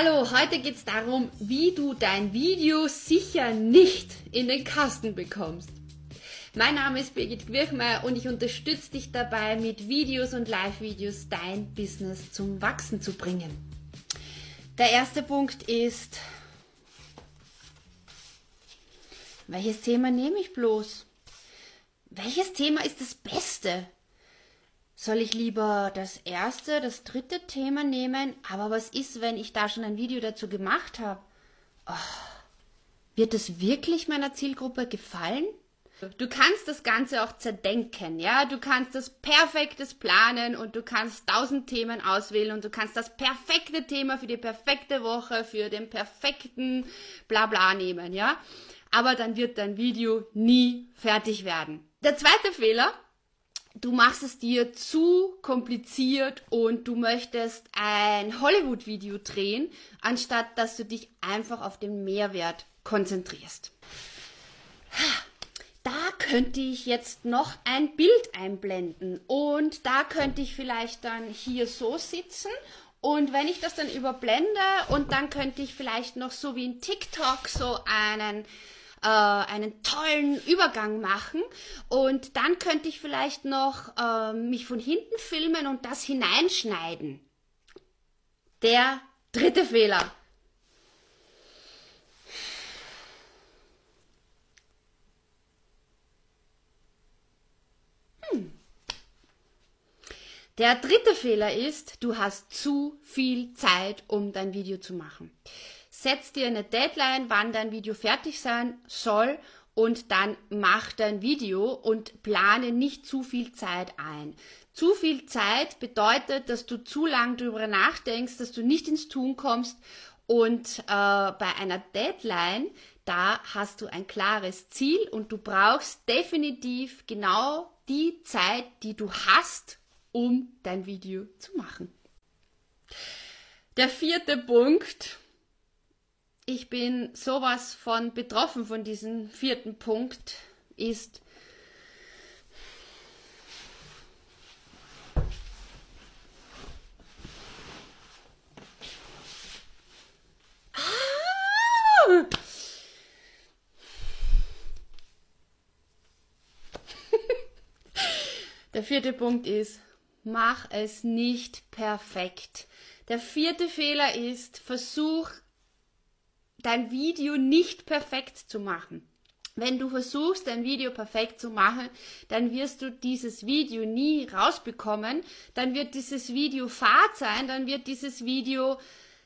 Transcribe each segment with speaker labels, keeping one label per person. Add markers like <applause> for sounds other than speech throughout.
Speaker 1: Hallo, heute geht es darum, wie du dein Video sicher nicht in den Kasten bekommst. Mein Name ist Birgit Quirchmeier und ich unterstütze dich dabei, mit Videos und Live-Videos dein Business zum Wachsen zu bringen. Der erste Punkt ist, welches Thema nehme ich bloß? Welches Thema ist das Beste? Soll ich lieber das erste, das dritte Thema nehmen? Aber was ist, wenn ich da schon ein Video dazu gemacht habe? Oh, wird es wirklich meiner Zielgruppe gefallen? Du kannst das Ganze auch zerdenken, ja? Du kannst das perfektes planen und du kannst tausend Themen auswählen und du kannst das perfekte Thema für die perfekte Woche, für den perfekten Blabla nehmen, ja? Aber dann wird dein Video nie fertig werden. Der zweite Fehler, du machst es dir zu kompliziert und du möchtest ein Hollywood-Video drehen, anstatt dass du dich einfach auf den Mehrwert konzentrierst. Da könnte ich jetzt noch ein Bild einblenden und da könnte ich vielleicht dann hier so sitzen und wenn ich das dann überblende und dann könnte ich vielleicht noch so wie in TikTok so einen äh, einen tollen Übergang machen und dann könnte ich vielleicht noch äh, mich von hinten filmen und das hineinschneiden. Der dritte Fehler. Hm. Der dritte Fehler ist, du hast zu viel Zeit, um dein Video zu machen setz dir eine Deadline, wann dein Video fertig sein soll und dann mach dein Video und plane nicht zu viel Zeit ein. Zu viel Zeit bedeutet, dass du zu lang darüber nachdenkst, dass du nicht ins Tun kommst und äh, bei einer Deadline, da hast du ein klares Ziel und du brauchst definitiv genau die Zeit, die du hast, um dein Video zu machen. Der vierte Punkt, ich bin sowas von betroffen von diesem vierten Punkt, ist, ah! <laughs> Der vierte Punkt ist, mach es nicht perfekt. Der vierte Fehler ist, versuch dein Video nicht perfekt zu machen. Wenn du versuchst, dein Video perfekt zu machen, dann wirst du dieses Video nie rausbekommen, dann wird dieses Video fad sein, dann wird dieses Video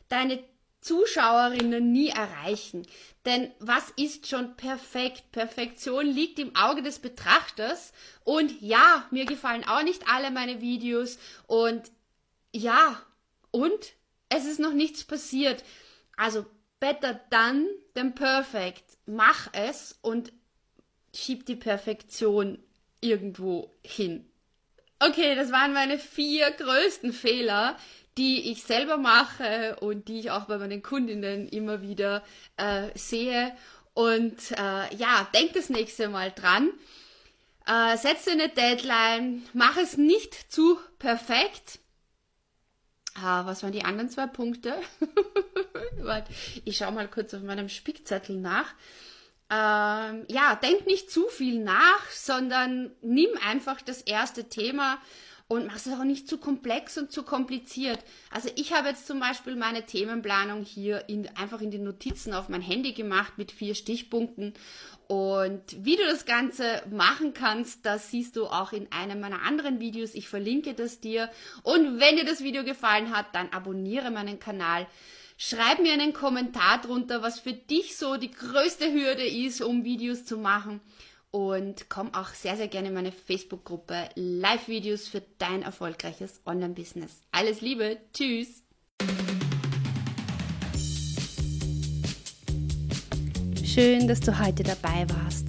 Speaker 1: deine Zuschauerinnen nie erreichen. Denn was ist schon perfekt? Perfektion liegt im Auge des Betrachters. Und ja, mir gefallen auch nicht alle meine Videos. Und ja, und es ist noch nichts passiert. Also better done than perfect. Mach es und schieb die Perfektion irgendwo hin. Okay, das waren meine vier größten Fehler, die ich selber mache und die ich auch bei meinen Kundinnen immer wieder äh, sehe. Und äh, ja, denk das nächste Mal dran. Äh, setze eine Deadline, mach es nicht zu perfekt, Ah, was waren die anderen zwei Punkte? <laughs> ich schaue mal kurz auf meinem Spickzettel nach. Ähm, ja, denk nicht zu viel nach, sondern nimm einfach das erste Thema und mach es auch nicht zu komplex und zu kompliziert. Also ich habe jetzt zum Beispiel meine Themenplanung hier in, einfach in den Notizen auf mein Handy gemacht mit vier Stichpunkten und wie du das Ganze machen kannst, das siehst du auch in einem meiner anderen Videos. Ich verlinke das dir. Und wenn dir das Video gefallen hat, dann abonniere meinen Kanal. Schreib mir einen Kommentar drunter, was für dich so die größte Hürde ist, um Videos zu machen und komm auch sehr, sehr gerne in meine Facebook-Gruppe Live-Videos für dein erfolgreiches Online-Business. Alles Liebe, tschüss! Schön, dass du heute dabei warst.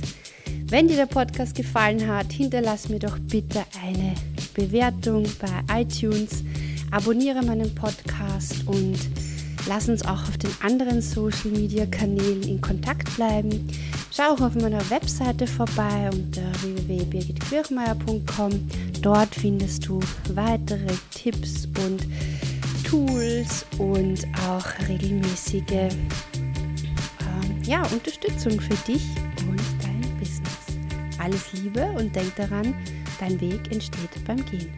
Speaker 1: Wenn dir der Podcast gefallen hat, hinterlass mir doch bitte eine Bewertung bei iTunes, abonniere meinen Podcast und lass uns auch auf den anderen Social Media Kanälen in Kontakt bleiben. Schau auch auf meiner Webseite vorbei unter www.birgitquirchmeier.com. Dort findest du weitere Tipps und Tools und auch regelmäßige ähm, ja, Unterstützung für dich und dein Business. Alles Liebe und denk daran, dein Weg entsteht beim Gehen.